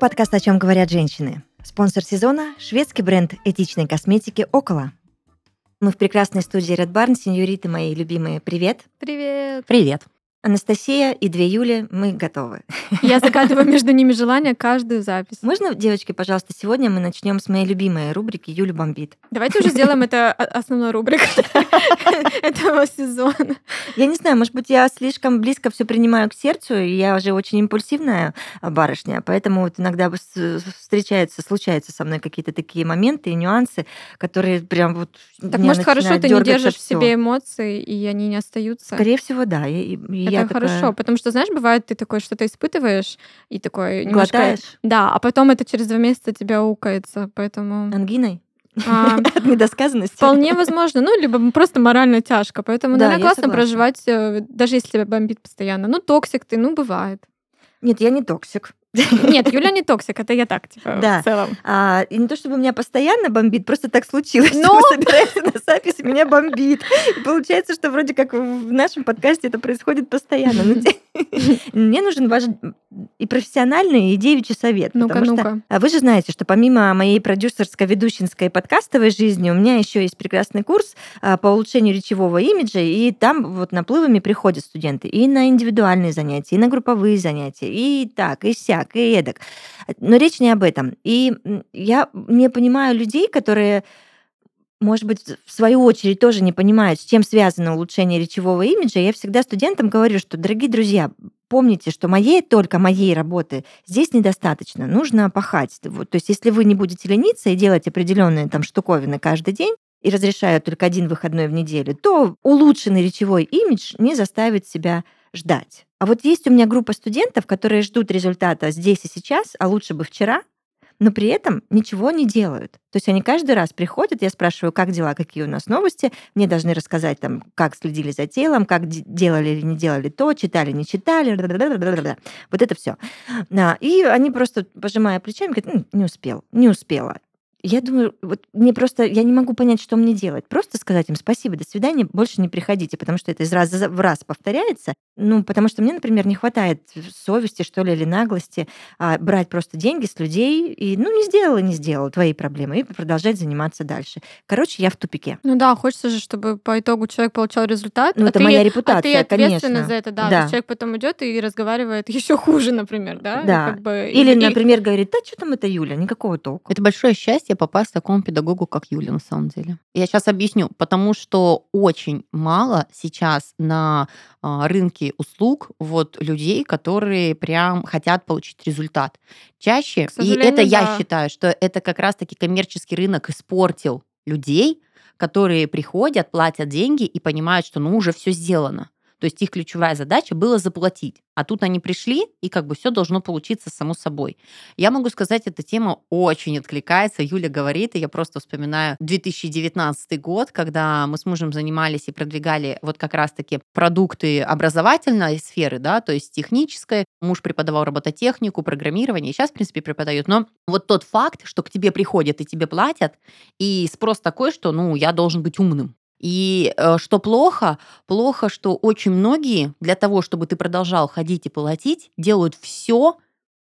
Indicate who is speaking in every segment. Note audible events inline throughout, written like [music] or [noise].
Speaker 1: подкаст «О чем говорят женщины». Спонсор сезона – шведский бренд этичной косметики «Около». Мы в прекрасной студии Red Barn. Сеньориты мои любимые, привет.
Speaker 2: Привет.
Speaker 3: Привет.
Speaker 1: Анастасия и две Юли, мы готовы.
Speaker 2: Я [laughs] загадываю между ними желание каждую запись.
Speaker 1: Можно, девочки, пожалуйста, сегодня мы начнем с моей любимой рубрики Юля бомбит.
Speaker 2: Давайте уже сделаем это основной рубрикой [laughs] [laughs] этого сезона.
Speaker 1: Я не знаю, может быть, я слишком близко все принимаю к сердцу, и я уже очень импульсивная барышня, поэтому вот иногда встречаются, случаются со мной какие-то такие моменты и нюансы, которые прям вот
Speaker 2: Так может, хорошо, ты не держишь в себе эмоции, и они не остаются?
Speaker 1: Скорее всего, да.
Speaker 2: Это я хорошо, такая... потому что, знаешь, бывает, ты такой что-то испытываешь, и такой немножко...
Speaker 1: Глотаешь?
Speaker 2: Да, а потом это через два месяца тебе аукается, поэтому...
Speaker 1: Ангиной? А, [laughs] От недосказанности.
Speaker 2: Вполне возможно. Ну, либо просто морально тяжко. Поэтому, да, наверное, классно проживать, э, даже если тебя бомбит постоянно. Ну, токсик ты, ну, бывает.
Speaker 1: Нет, я не токсик. [laughs]
Speaker 2: Нет, Юля не токсик, это я так, типа,
Speaker 1: да.
Speaker 2: в целом.
Speaker 1: А, и не то, чтобы меня постоянно бомбит, просто так случилось, Но... что мы собираемся на запись, и меня бомбит. И получается, что вроде как в нашем подкасте это происходит постоянно. Но [laughs] мне нужен ваш и профессиональный, и девичий совет.
Speaker 2: Ну-ка, ну-ка.
Speaker 1: А вы же знаете, что помимо моей продюсерской, ведущинской подкастовой жизни, у меня еще есть прекрасный курс а, по улучшению речевого имиджа, и там вот наплывами приходят студенты и на индивидуальные занятия, и на групповые занятия, и так, и сяк так, и эдак. Но речь не об этом. И я не понимаю людей, которые может быть, в свою очередь тоже не понимают, с чем связано улучшение речевого имиджа. Я всегда студентам говорю, что, дорогие друзья, помните, что моей, только моей работы здесь недостаточно. Нужно пахать. То есть если вы не будете лениться и делать определенные там штуковины каждый день, и разрешают только один выходной в неделю, то улучшенный речевой имидж не заставит себя ждать. А вот есть у меня группа студентов, которые ждут результата здесь и сейчас, а лучше бы вчера, но при этом ничего не делают. То есть они каждый раз приходят, я спрашиваю, как дела, какие у нас новости, мне должны рассказать, там, как следили за телом, как делали или не делали то, читали, не читали, вот это все. И они просто, пожимая плечами, говорят, не успел, не успела. Я думаю, вот мне просто, я не могу понять, что мне делать. Просто сказать им спасибо, до свидания, больше не приходите, потому что это из раза в раз повторяется. Ну, потому что мне, например, не хватает совести, что ли, или наглости а, брать просто деньги с людей и, ну, не сделала, не сделала твои проблемы и продолжать заниматься дальше. Короче, я в тупике.
Speaker 2: Ну да, хочется же, чтобы по итогу человек получал результат.
Speaker 1: Ну,
Speaker 2: а
Speaker 1: это
Speaker 2: ты,
Speaker 1: моя репутация, а
Speaker 2: ты ответственна
Speaker 1: конечно.
Speaker 2: за это, да. да. человек потом идет и разговаривает еще хуже, например, да?
Speaker 1: Да. как бы, или, и, например, говорит, да, что там это Юля, никакого толку.
Speaker 3: Это большое счастье счастье попасть к такому педагогу, как Юля, на самом деле. Я сейчас объясню. Потому что очень мало сейчас на а, рынке услуг вот людей, которые прям хотят получить результат. Чаще, и это да. я считаю, что это как раз-таки коммерческий рынок испортил людей, которые приходят, платят деньги и понимают, что ну уже все сделано. То есть их ключевая задача была заплатить. А тут они пришли, и как бы все должно получиться само собой. Я могу сказать, эта тема очень откликается. Юля говорит, и я просто вспоминаю 2019 год, когда мы с мужем занимались и продвигали вот как раз-таки продукты образовательной сферы, да, то есть технической. Муж преподавал робототехнику, программирование, и сейчас, в принципе, преподает. Но вот тот факт, что к тебе приходят и тебе платят, и спрос такой, что, ну, я должен быть умным. И э, что плохо? Плохо, что очень многие для того, чтобы ты продолжал ходить и платить, делают все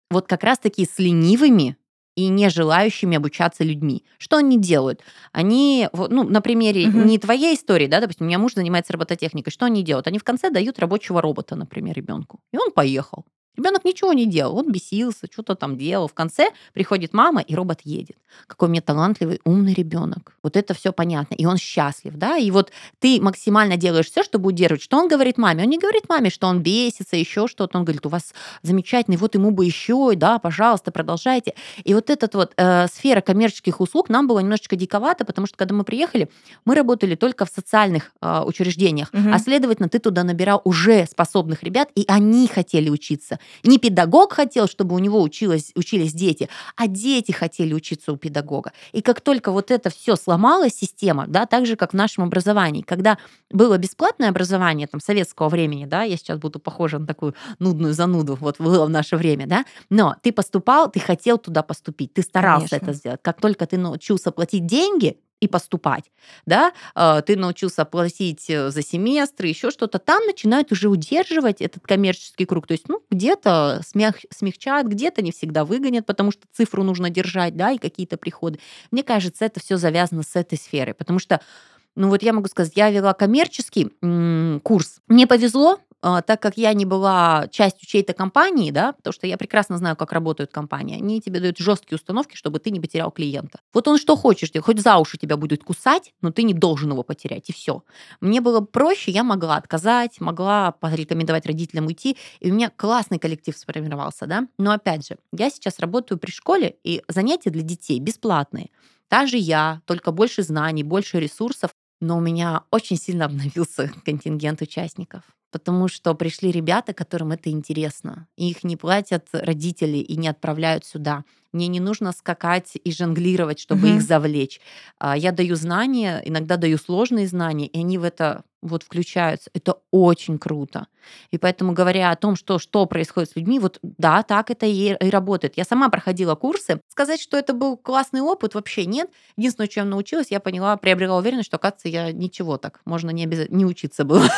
Speaker 3: вот как раз-таки с ленивыми и не желающими обучаться людьми. Что они делают? Они, ну, на примере угу. не твоей истории, да, допустим, у меня муж занимается робототехникой, что они делают? Они в конце дают рабочего робота, например, ребенку, и он поехал. Ребенок ничего не делал, он бесился, что-то там делал. В конце приходит мама, и робот едет. Какой у меня талантливый, умный ребенок. Вот это все понятно. И он счастлив, да? И вот ты максимально делаешь все, чтобы удерживать. Что он говорит маме? Он не говорит маме, что он бесится, еще что-то. Он говорит, у вас замечательный, вот ему бы еще, да, пожалуйста, продолжайте. И вот эта вот э, сфера коммерческих услуг нам было немножечко диковато, потому что когда мы приехали, мы работали только в социальных э, учреждениях, угу. а следовательно, ты туда набирал уже способных ребят, и они хотели учиться. Не педагог хотел, чтобы у него училось, учились дети, а дети хотели учиться у педагога. И как только вот это все сломалась система, да, так же, как в нашем образовании, когда было бесплатное образование там, советского времени, да, я сейчас буду похожа на такую нудную зануду, вот было в наше время, да, но ты поступал, ты хотел туда поступить, ты старался Конечно. это сделать. Как только ты научился платить деньги, и поступать, да, а, ты научился платить э, за семестр, еще что-то, там начинают уже удерживать этот коммерческий круг, то есть, ну, где-то смех, смягчают, где-то не всегда выгонят, потому что цифру нужно держать, да, и какие-то приходы. Мне кажется, это все завязано с этой сферой, потому что ну вот я могу сказать, я вела коммерческий м- курс. Мне повезло, так как я не была частью чьей-то компании, да, потому что я прекрасно знаю, как работают компании, они тебе дают жесткие установки, чтобы ты не потерял клиента. Вот он что хочешь, хоть за уши тебя будет кусать, но ты не должен его потерять, и все. Мне было проще, я могла отказать, могла порекомендовать родителям уйти, и у меня классный коллектив сформировался, да. Но опять же, я сейчас работаю при школе, и занятия для детей бесплатные. Та же я, только больше знаний, больше ресурсов, но у меня очень сильно обновился [laughs] контингент участников потому что пришли ребята, которым это интересно. их не платят родители и не отправляют сюда. Мне не нужно скакать и жонглировать, чтобы угу. их завлечь. А, я даю знания, иногда даю сложные знания, и они в это вот включаются. Это очень круто. И поэтому, говоря о том, что, что происходит с людьми, вот да, так это и, и работает. Я сама проходила курсы. Сказать, что это был классный опыт, вообще нет. Единственное, чем научилась, я поняла, приобрела уверенность, что, оказывается, я ничего так, можно не, обяз... не учиться было. [laughs]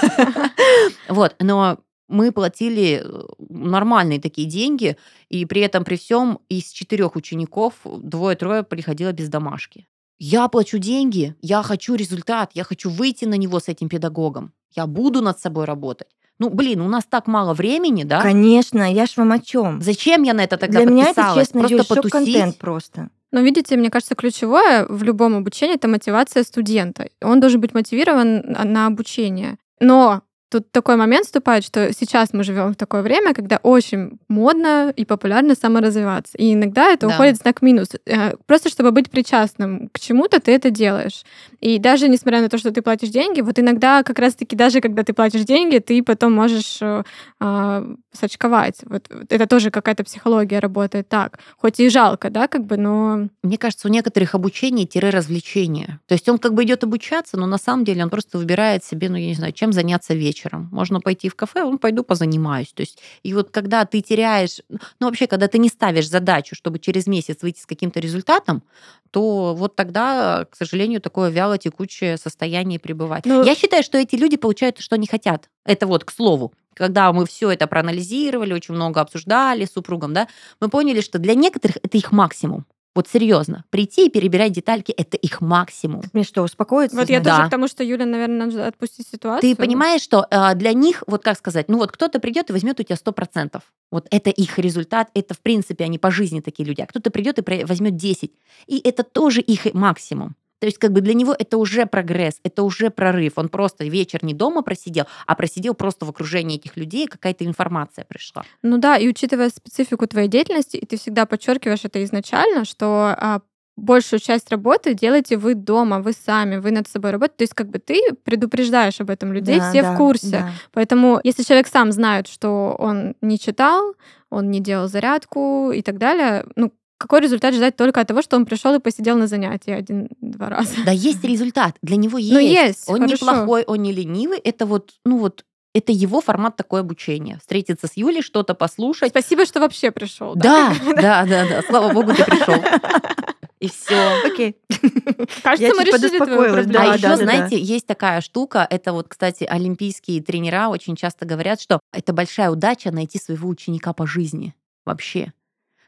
Speaker 3: Вот, но мы платили э, нормальные такие деньги, и при этом при всем из четырех учеников двое-трое приходило без домашки. Я плачу деньги, я хочу результат, я хочу выйти на него с этим педагогом, я буду над собой работать. Ну, блин, у нас так мало времени, да?
Speaker 1: Конечно, я ж вам о чем.
Speaker 3: Зачем я на это тогда
Speaker 1: Для меня это, честно, просто потусить? контент просто.
Speaker 2: Но видите, мне кажется, ключевое в любом обучении это мотивация студента. Он должен быть мотивирован на обучение. Но Тут такой момент вступает, что сейчас мы живем в такое время, когда очень модно и популярно саморазвиваться. И иногда это да. уходит знак минус. Э, просто чтобы быть причастным к чему-то, ты это делаешь. И даже несмотря на то, что ты платишь деньги, вот иногда как раз-таки даже когда ты платишь деньги, ты потом можешь э, э, сочковать. Вот это тоже какая-то психология работает так. Хоть и жалко, да, как бы, но...
Speaker 3: Мне кажется, у некоторых обучение-развлечение. То есть он как бы идет обучаться, но на самом деле он просто выбирает себе, ну, я не знаю, чем заняться вечером вечером. Можно пойти в кафе, он пойду позанимаюсь. То есть, и вот когда ты теряешь, ну вообще, когда ты не ставишь задачу, чтобы через месяц выйти с каким-то результатом, то вот тогда, к сожалению, такое вяло текучее состояние пребывать. Но... Ну Я считаю, что эти люди получают то, что они хотят. Это вот к слову когда мы все это проанализировали, очень много обсуждали с супругом, да, мы поняли, что для некоторых это их максимум. Вот серьезно, прийти и перебирать детальки это их максимум.
Speaker 1: Мне что, успокоиться?
Speaker 2: Вот я да. тоже к тому, что Юля, наверное, надо отпустить ситуацию.
Speaker 3: Ты понимаешь, что э, для них, вот как сказать, ну вот кто-то придет и возьмет у тебя сто процентов. Вот это их результат, это в принципе они по жизни такие люди. А кто-то придет и возьмет 10. И это тоже их максимум. То есть как бы для него это уже прогресс, это уже прорыв. Он просто вечер не дома просидел, а просидел просто в окружении этих людей, какая-то информация пришла.
Speaker 2: Ну да, и учитывая специфику твоей деятельности, и ты всегда подчеркиваешь это изначально, что а, большую часть работы делаете вы дома, вы сами, вы над собой работаете. То есть как бы ты предупреждаешь об этом людей, да, все да, в курсе. Да. Поэтому если человек сам знает, что он не читал, он не делал зарядку и так далее, ну, какой результат ждать только от того, что он пришел и посидел на занятии один-два раза.
Speaker 3: Да, есть [laughs] результат. Для него есть. Ну, есть. Он хорошо. неплохой, он не ленивый. Это вот, ну вот, это его формат такое обучение. Встретиться с Юлей, что-то послушать.
Speaker 2: Спасибо, что вообще пришел.
Speaker 3: Да, да, да, да. Слава богу, ты пришел. И все.
Speaker 1: Окей. [laughs]
Speaker 2: Кажется, мы решили твою проблему.
Speaker 3: А еще, знаете, есть такая штука, это вот, кстати, олимпийские тренера очень часто говорят, что это большая удача найти своего ученика по жизни вообще.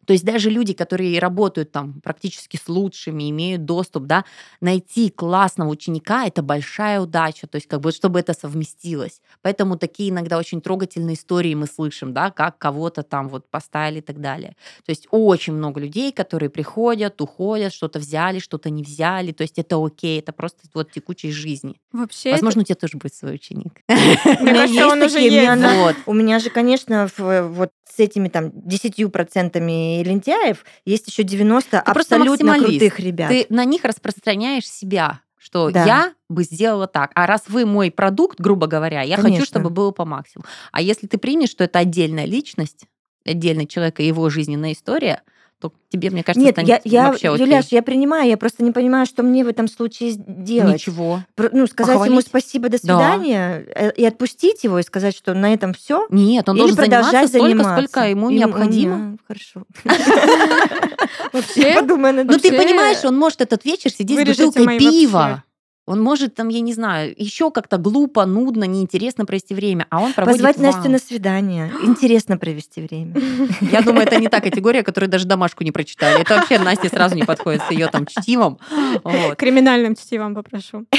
Speaker 3: То есть даже люди, которые работают там практически с лучшими, имеют доступ, да, найти классного ученика – это большая удача, то есть как бы чтобы это совместилось. Поэтому такие иногда очень трогательные истории мы слышим, да, как кого-то там вот поставили и так далее. То есть очень много людей, которые приходят, уходят, что-то взяли, что-то не взяли, то есть это окей, это просто вот текучей жизни.
Speaker 2: Вообще
Speaker 3: Возможно, у тебя тоже будет свой ученик.
Speaker 1: Мне кажется, он уже есть. У меня же, конечно, вот с этими там десятью процентами лентяев есть еще 90 Ты абсолютно крутых ребят.
Speaker 3: Ты на них распространяешь себя что да. я бы сделала так. А раз вы мой продукт, грубо говоря, я Конечно. хочу, чтобы было по максимуму. А если ты примешь, что это отдельная личность, отдельный человек и его жизненная история, то тебе, мне кажется,
Speaker 1: Нет,
Speaker 3: станет
Speaker 1: я, я,
Speaker 3: вообще окей.
Speaker 1: Юляш, я принимаю, я просто не понимаю, что мне в этом случае делать.
Speaker 3: Ничего.
Speaker 1: Про- Ну, сказать ему
Speaker 3: Похвалить?
Speaker 1: спасибо, до
Speaker 3: Да.
Speaker 1: свидания, э, и отпустить его, и сказать, что на этом все.
Speaker 3: Нет, он
Speaker 1: Или
Speaker 3: должен
Speaker 1: продолжать
Speaker 3: заниматься столько,
Speaker 1: заниматься.
Speaker 3: сколько ему
Speaker 1: Им-
Speaker 3: необходимо.
Speaker 1: М, [laughs] Хорошо. [laughs]
Speaker 2: Вообще,
Speaker 3: Ну, ты понимаешь, он может этот вечер сидеть с бутылкой пива. Он может там, я не знаю, еще как-то глупо, нудно, неинтересно провести время, а он проводит
Speaker 1: Позвать Настю на свидание. Интересно провести время.
Speaker 3: Я думаю, это не та категория, которую даже домашку не прочитали. Это вообще Насте сразу не подходит с ее там чтивом. Вот.
Speaker 2: Криминальным чтивом попрошу. [laughs]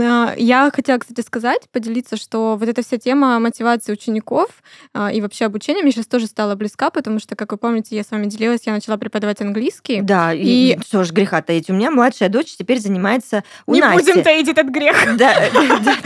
Speaker 2: А, Я хотела, кстати, сказать, поделиться, что вот эта вся тема мотивации учеников а, и вообще обучения мне сейчас тоже стала близка, потому что, как вы помните, я с вами делилась, я начала преподавать английский.
Speaker 1: Да, и,
Speaker 2: И-
Speaker 1: что ж греха таить. У меня младшая дочь теперь занимается у
Speaker 2: Не
Speaker 1: Насти.
Speaker 2: будем таить этот грех.
Speaker 1: Да, [laughs] да, да.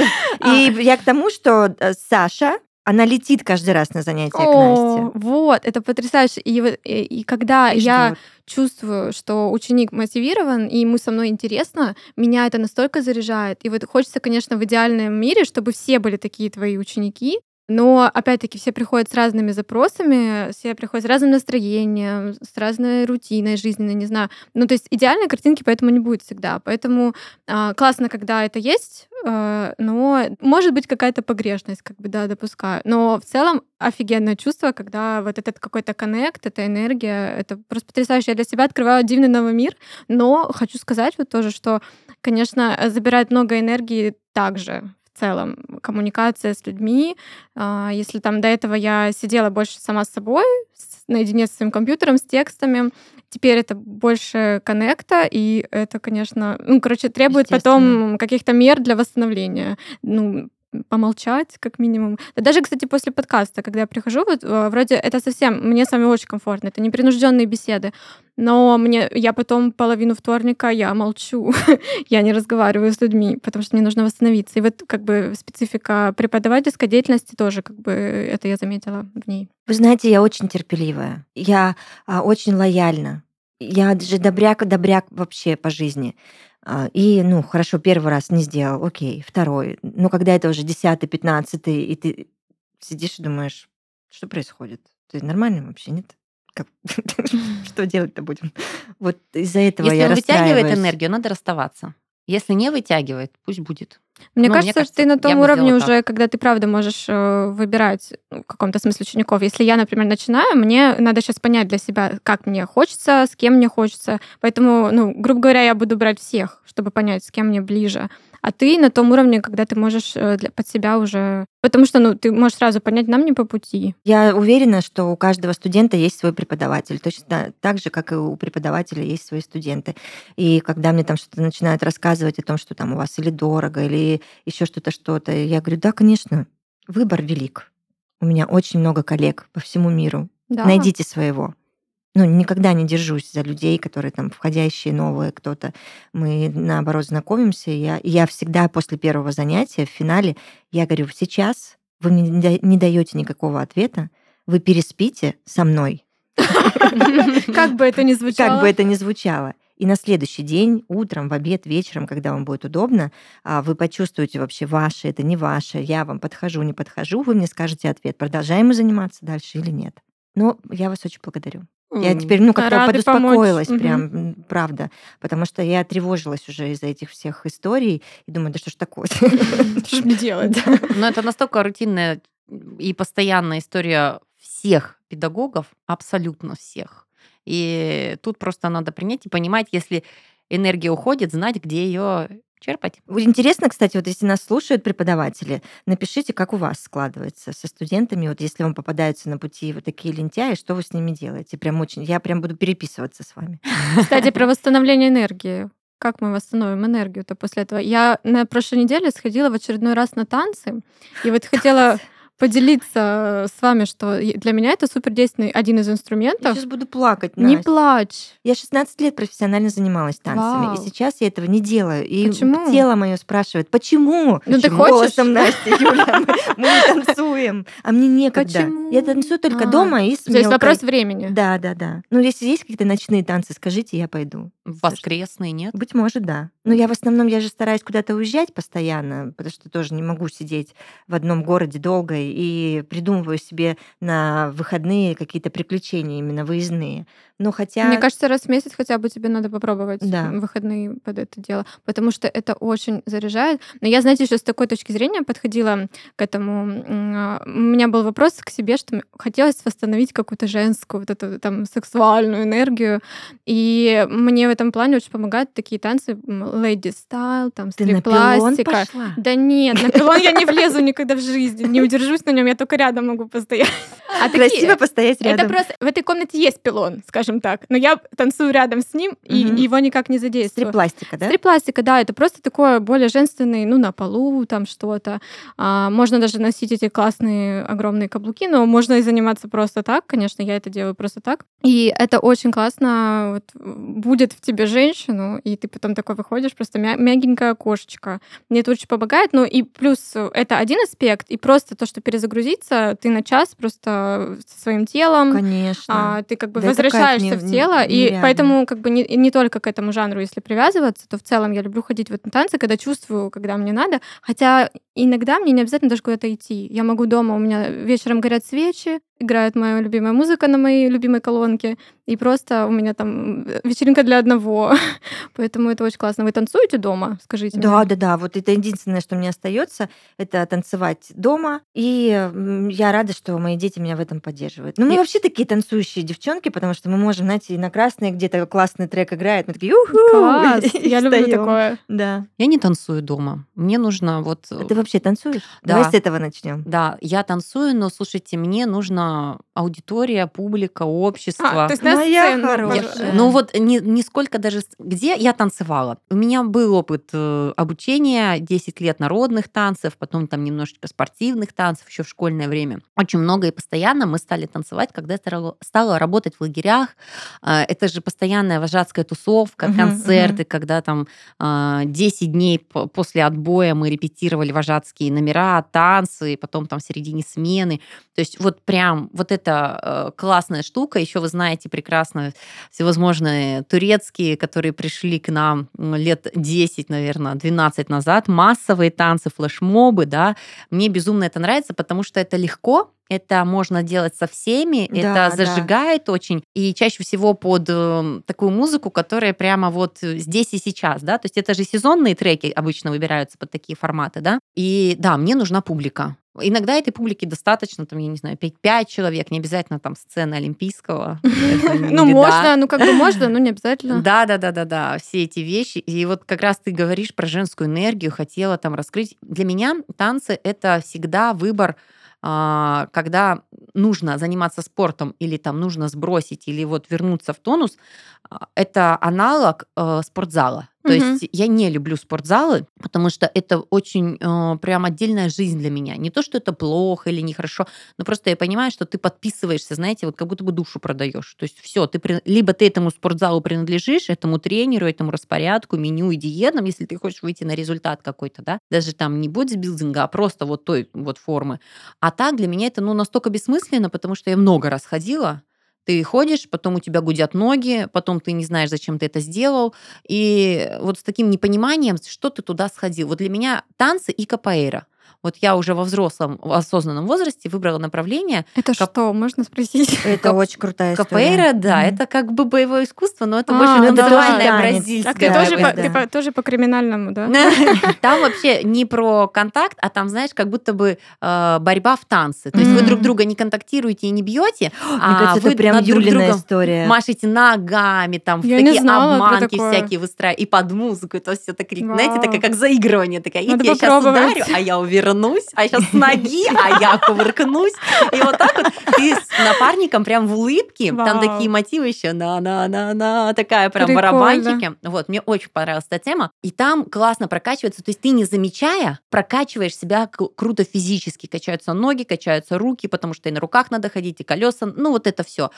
Speaker 1: [laughs] И я к тому, что э, Саша, она летит каждый раз на занятия к
Speaker 2: О,
Speaker 1: Насте.
Speaker 2: вот, это потрясающе. И, и- и когда
Speaker 1: И
Speaker 2: я
Speaker 1: ждёт.
Speaker 2: чувствую, что ученик мотивирован, и ему со мной интересно, меня это настолько заряжает. И вот хочется, конечно, в идеальном мире, чтобы все были такие твои ученики, но, опять-таки, все приходят с разными запросами, все приходят с разным настроением, с разной рутиной жизненной, не знаю. Ну, то есть идеальной картинки поэтому не будет всегда. Поэтому а, классно, когда это есть, э, но может быть какая-то погрешность, как бы, да, допускаю. Но в целом офигенное чувство, когда вот этот какой-то коннект, эта энергия, это просто потрясающе. Я для себя открываю дивный новый мир, но хочу сказать вот тоже, что, конечно, забирает много энергии также в целом коммуникация с людьми. А, Если там до этого я сидела больше сама с собой, с- наедине со своим компьютером, с текстами, теперь это больше коннекта, и это, конечно, ну, короче, требует потом каких-то мер для восстановления. Ну, помолчать, как минимум. Да даже, кстати, после подкаста, когда я прихожу, вот э, вроде это совсем, мне с вами очень комфортно, это непринужденные беседы, но мне, я потом половину вторника, я молчу, [laughs] я не разговариваю с людьми, потому что мне нужно восстановиться. И вот как бы специфика преподавательской деятельности тоже, как бы это я заметила в ней.
Speaker 1: Вы знаете, я очень терпеливая. Я а, очень лояльна. Я же добряк-добряк вообще по жизни. А, И, ну, хорошо, первый раз не сделал, окей, второй. Но когда это уже десятый, пятнадцатый, и ты сидишь и думаешь, что происходит? Ты нормальный вообще, нет? Как- [laughs] Что делать-то будем? Вот из-за этого
Speaker 3: Если
Speaker 1: я
Speaker 3: он вытягивает энергию, надо расставаться. Если не вытягивает, пусть будет.
Speaker 2: Мне
Speaker 3: Ну, мне
Speaker 2: кажется,
Speaker 3: кажется,
Speaker 2: ты на том уровне уже, когда ты правда можешь э, выбирать ну, в каком-то смысле учеников. Если я, например, начинаю, мне надо сейчас понять для себя, как мне хочется, с кем мне хочется. Поэтому, ну, грубо говоря, я буду брать всех, чтобы понять, с кем мне ближе. А ты на том уровне, когда ты можешь э, для- под себя уже... Потому что, ну, ты можешь сразу понять, нам не по пути.
Speaker 1: Я уверена, что у каждого студента есть свой преподаватель, точно так же, как и у преподавателя есть свои студенты. И когда мне там что-то начинают рассказывать о том, что там у вас или дорого, или еще что-то, что-то, я говорю, да, конечно, выбор велик. У меня очень много коллег по всему миру.
Speaker 2: Да.
Speaker 1: Найдите своего. Ну, никогда не держусь за людей, которые там входящие, новые, кто-то. Мы, наоборот, знакомимся. Я, я всегда после первого занятия в финале, я говорю, сейчас вы мне не да- не даете никакого ответа, вы переспите со мной,
Speaker 2: Как бы это ни звучало. [laughs]
Speaker 1: как бы это ни звучало. И на следующий день, утром, в обед, вечером, когда вам будет удобно, а, вы почувствуете вообще ваше, это не ваше, я вам подхожу, не подхожу, вы мне скажете ответ, продолжаем мы заниматься дальше или нет. Но я вас очень благодарю. Я теперь, ну, как-то подуспокоилась,
Speaker 2: помочь.
Speaker 1: прям, м, правда. Потому что я тревожилась уже из-за этих всех историй и думаю, да что ж такое?
Speaker 2: Что ж мне [laughs] делать?
Speaker 3: Но это настолько рутинная и постоянная история всех педагогов, абсолютно всех. И тут просто надо принять и понимать, если энергия уходит, знать, где ее черпать.
Speaker 1: Интересно, кстати, вот если нас слушают преподаватели, напишите, как у вас складывается со студентами, вот если вам попадаются на пути вот такие лентяи, что вы с ними делаете? Прям очень, я прям буду переписываться с вами.
Speaker 2: Кстати, про [laughs] восстановление энергии. Как мы восстановим энергию-то после этого? Я на прошлой неделе сходила в очередной раз на танцы, и вот хотела поделиться с вами, что для меня это супер действенный один из
Speaker 1: Я
Speaker 2: инструментов.
Speaker 1: сейчас буду плакать,
Speaker 2: Не
Speaker 1: Настя.
Speaker 2: плачь.
Speaker 1: Я 16 лет профессионально занималась танцами,
Speaker 2: Вау.
Speaker 1: и сейчас я этого не делаю. И
Speaker 2: Почему?
Speaker 1: тело мое спрашивает, почему?
Speaker 2: Ну, ты хочешь?
Speaker 1: Голосом Насти, Юля, мы, мы не танцуем. А мне некогда.
Speaker 2: Почему?
Speaker 1: Я танцую только
Speaker 2: А,
Speaker 1: дома и с
Speaker 2: То есть вопрос времени.
Speaker 1: Да, да, да. Ну, если есть какие-то ночные танцы, скажите, я пойду.
Speaker 3: Воскресный, нет?
Speaker 1: Быть может, да. Но я в основном, я же стараюсь куда-то уезжать постоянно, потому что тоже не могу сидеть в одном городе долго и, и придумываю себе на выходные какие-то приключения именно выездные. Но хотя...
Speaker 2: Мне кажется, раз в месяц хотя бы тебе надо попробовать
Speaker 1: Да.
Speaker 2: выходные под это дело, потому что это очень заряжает. Но я, знаете, еще с такой точки зрения подходила к этому. А, У меня был вопрос к себе, что хотелось восстановить какую-то женскую, вот эту там сексуальную энергию. И мне в этом плане очень помогают такие танцы lady style, там стрип-пластика. Да нет, на пилон я не влезу никогда в жизни, не удержусь на нем, я только рядом могу постоять. [laughs] А такие-
Speaker 1: Красиво постоять
Speaker 2: это
Speaker 1: рядом.
Speaker 2: просто в этой комнате есть пилон, скажем так, но я танцую рядом с ним и
Speaker 1: Мгм.
Speaker 2: его никак не задействую.
Speaker 1: Стрип-пластика, да?
Speaker 2: Стрип-пластика, да, это просто такое более женственный, ну, на полу там что-то. А, можно даже носить эти классные огромные каблуки, но можно и заниматься просто так, конечно, я это делаю просто так. И это очень классно вот, будет в тебе женщину, и ты потом такой выходишь, просто мя- мягенькая кошечка. Мне это очень помогает, ну и плюс это один аспект, и просто то, что перезагрузиться, ты на час просто со своим телом,
Speaker 1: Конечно.
Speaker 2: а, ты как бы
Speaker 1: Да это не-
Speaker 2: в тело, и
Speaker 1: нереальный.
Speaker 2: поэтому как бы не, не только к этому жанру, если привязываться, то в целом я люблю ходить в этом танце, когда чувствую, когда мне надо, хотя иногда мне не обязательно даже куда-то идти. Я могу дома, у меня вечером горят свечи, играет моя любимая музыка на моей любимой колонке, и просто у меня там вечеринка для одного. [laughs] Поэтому это очень классно. Вы танцуете дома, скажите
Speaker 1: Да,
Speaker 2: мне?
Speaker 1: да, да. Вот это единственное, что мне остается, это танцевать дома. И я рада, что мои дети меня в этом поддерживают. Ну, мы
Speaker 3: И-
Speaker 1: вообще такие танцующие девчонки, потому что мы можем, знаете, и на красной где-то классный трек играет, мы такие, уху!
Speaker 2: Класс! [laughs] Я люблю такое.
Speaker 1: Да.
Speaker 3: Я не танцую дома. Мне нужно вот...
Speaker 1: А ты вообще танцуешь?
Speaker 3: Да.
Speaker 1: Давай с этого начнем.
Speaker 3: Да, я танцую, но слушайте, мне нужна аудитория, публика, общество.
Speaker 2: А, то есть на
Speaker 1: Моя
Speaker 2: сцену,
Speaker 1: хорошая.
Speaker 3: ну вот не, не сколько даже... Где я танцевала? У меня был опыт э, обучения, 10 лет народных танцев, потом там немножечко спортивных танцев еще в школьное время. Очень много и постоянно мы стали танцевать, когда я стала, работать в лагерях. Э, Это же постоянная вожатская тусовка,
Speaker 1: Мгм,
Speaker 3: концерты, когда там э, 10 дней по- после отбоя мы репетировали вожатские номера, танцы, и потом там в середине смены. То есть вот прям вот эта э, классная штука. Еще вы знаете прекрасно всевозможные турецкие, которые пришли к нам лет 10, наверное, 12 назад. Массовые танцы, флешмобы, да. Мне безумно это нравится, потому что это легко, это можно делать со всеми,
Speaker 1: Да,
Speaker 3: это
Speaker 1: да.
Speaker 3: зажигает очень, и чаще всего под э, такую музыку, которая прямо вот здесь и сейчас, да, то есть это же сезонные треки обычно выбираются под такие форматы, да, и да, мне нужна публика. Иногда этой публики достаточно, там, я не знаю, 5 человек, не обязательно там сцена Олимпийского. [laughs]
Speaker 2: Ну, можно, ну, как бы можно, но не обязательно.
Speaker 3: Да, да, да, да, да, все эти вещи. И вот как раз ты говоришь про женскую энергию, хотела там раскрыть. Для меня танцы это всегда выбор, а, когда нужно заниматься спортом или там нужно сбросить или вот вернуться в тонус, а, это аналог э, спортзала. То
Speaker 2: Мгм.
Speaker 3: есть я не люблю спортзалы, потому что это очень э, прям отдельная жизнь для меня. Не то, что это плохо или нехорошо, но просто я понимаю, что ты подписываешься, знаете, вот как будто бы душу продаешь. То есть все, ты либо ты этому спортзалу принадлежишь, этому тренеру, этому распорядку, меню и диетам, если ты хочешь выйти на результат какой-то, да, даже там не бодибилдинга, а просто вот той вот формы. А так для меня это ну настолько бессмысленно, потому что я много раз ходила, ты ходишь, потом у тебя гудят ноги, потом ты не знаешь, зачем ты это сделал. И вот с таким непониманием, что ты туда сходил. Вот для меня танцы и капоэйра. Вот я уже во взрослом, в осознанном возрасте выбрала направление.
Speaker 2: Это
Speaker 3: Кап-
Speaker 2: что, можно спросить? [laughs]
Speaker 1: Это
Speaker 3: Кап-
Speaker 1: очень крутая история.
Speaker 3: Капоэйра, да, это как бы боевое искусство, но это
Speaker 2: А,
Speaker 3: больше
Speaker 2: ну это
Speaker 3: танцевальное
Speaker 1: тоже танец.
Speaker 3: бразильское.
Speaker 2: Так ты
Speaker 1: Да,
Speaker 2: тоже,
Speaker 1: да,
Speaker 2: по, ты
Speaker 1: да.
Speaker 2: по- тоже по криминальному, да? [laughs]
Speaker 3: Там вообще не про контакт, а там, знаешь, как будто бы э, борьба в танце. То есть вы друг друга не контактируете и не бьете, [gasps]
Speaker 1: Мне
Speaker 3: а
Speaker 1: кажется,
Speaker 3: вы
Speaker 1: это прям Юлина история.
Speaker 3: машете ногами, там в такие обманки всякие выстраивать, и под музыку, то все так, знаете, такая как заигрывание, такая,
Speaker 2: Надо
Speaker 3: я сейчас
Speaker 2: попробовать.
Speaker 3: ударю, а я [laughs] увернусь, а сейчас с ноги, а я кувыркнусь. И вот так вот ты с напарником прям в улыбке, там
Speaker 2: Вау.
Speaker 3: такие мотивы еще на-на-на-на, такая прям
Speaker 2: Прикольно.
Speaker 3: барабанчики. Вот, мне очень понравилась эта тема. И там классно прокачивается, то есть ты не замечая, прокачиваешь себя круто физически. Качаются ноги, качаются руки, потому что и на руках надо ходить, и колеса, ну вот это все.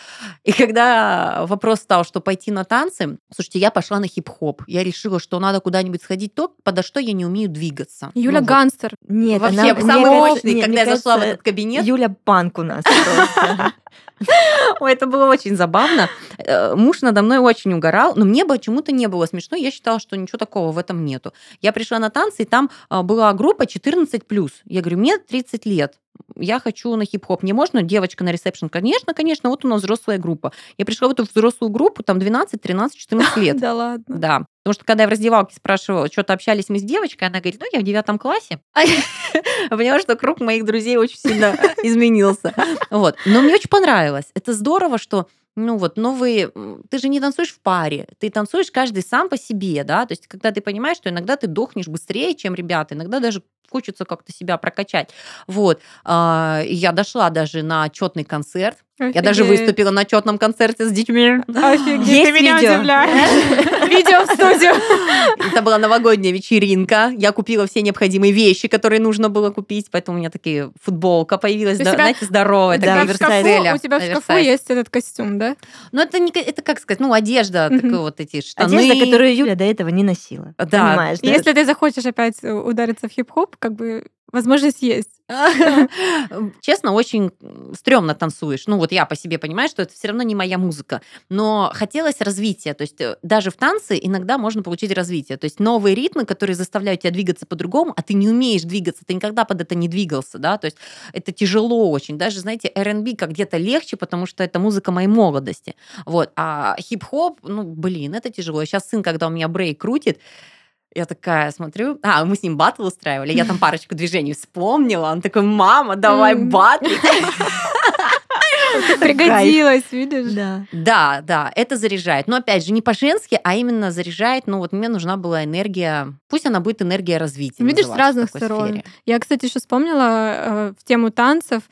Speaker 3: И когда вопрос стал, что пойти на танцы, слушайте, я пошла на хип-хоп. Я решила, что надо куда-нибудь сходить то, подо что я не умею двигаться.
Speaker 2: Юля
Speaker 3: Ну вот.
Speaker 2: Гангстер.
Speaker 1: Нет,
Speaker 3: Вообще,
Speaker 1: она- мне
Speaker 3: самый
Speaker 1: кажется-
Speaker 3: мощный,
Speaker 1: не,
Speaker 3: когда
Speaker 1: мне
Speaker 3: я зашла в
Speaker 1: кажется,
Speaker 3: этот кабинет.
Speaker 1: Юля Панк у нас просто. [laughs]
Speaker 3: Ой, это было очень забавно. Э, Муж надо мной очень угорал, но мне почему-то не было смешно. Я считала, что ничего такого в этом нету. Я пришла на танцы, и там а, была группа 14+. Я говорю, мне 30 лет. Я хочу на хип-хоп. Мне можно девочка на ресепшн? Конечно, конечно, вот у нас взрослая группа. Я пришла в эту взрослую группу, там 12, 13, 14 лет. [laughs]
Speaker 2: Да ладно.
Speaker 3: Да. Потому что когда я в раздевалке спрашивала, что-то общались мы с девочкой, она говорит, ну, я в девятом классе. А [laughs] Поняла, что круг моих друзей очень сильно [laughs] изменился. Вот. Но мне очень понравилось. Это здорово, что ну вот, новые... Ты же не танцуешь в паре, ты танцуешь каждый сам по себе, да, то есть когда ты понимаешь, что иногда ты дохнешь быстрее, чем ребята, иногда даже хочется как-то себя прокачать. Вот. А, я дошла даже на четный концерт, я даже выступила на четном концерте с детьми.
Speaker 2: Офигеть, ты меня удивляешь. Видео в студию.
Speaker 3: Это была новогодняя вечеринка. Я купила все необходимые вещи, которые нужно было купить, поэтому у меня такие футболка появилась, знаете, здоровая,
Speaker 2: такая У тебя в шкафу есть этот костюм, да?
Speaker 3: Ну, это, не, это как сказать, ну, одежда, такой вот эти штаны.
Speaker 1: Одежда, которую Юля до этого не носила.
Speaker 3: Да.
Speaker 1: Понимаешь, да?
Speaker 2: Если ты захочешь опять удариться в хип-хоп, как бы возможность есть. [laughs]
Speaker 3: Честно, очень стрёмно танцуешь. Ну, вот я по себе понимаю, что это все равно не моя музыка. Но хотелось развития. То есть э, даже в танце иногда можно получить развитие. То есть новые ритмы, которые заставляют тебя двигаться по-другому, а ты не умеешь двигаться, ты никогда под это не двигался, да, то есть это тяжело очень. Даже, знаете, R&B как где-то легче, потому что это музыка моей молодости. Вот. А хип-хоп, ну, блин, это тяжело. Сейчас сын, когда у меня брейк крутит, я такая смотрю, а, мы с ним батл устраивали, я там парочку движений вспомнила, он такой, мама, давай батл.
Speaker 2: Пригодилось, видишь?
Speaker 1: Да.
Speaker 3: Да, да, это заряжает. Но опять же, не по-женски, а именно заряжает. Ну вот мне нужна была энергия, пусть она будет энергия развития.
Speaker 2: Видишь, с разных сторон. Сфере. Я, кстати, еще вспомнила э, в тему танцев,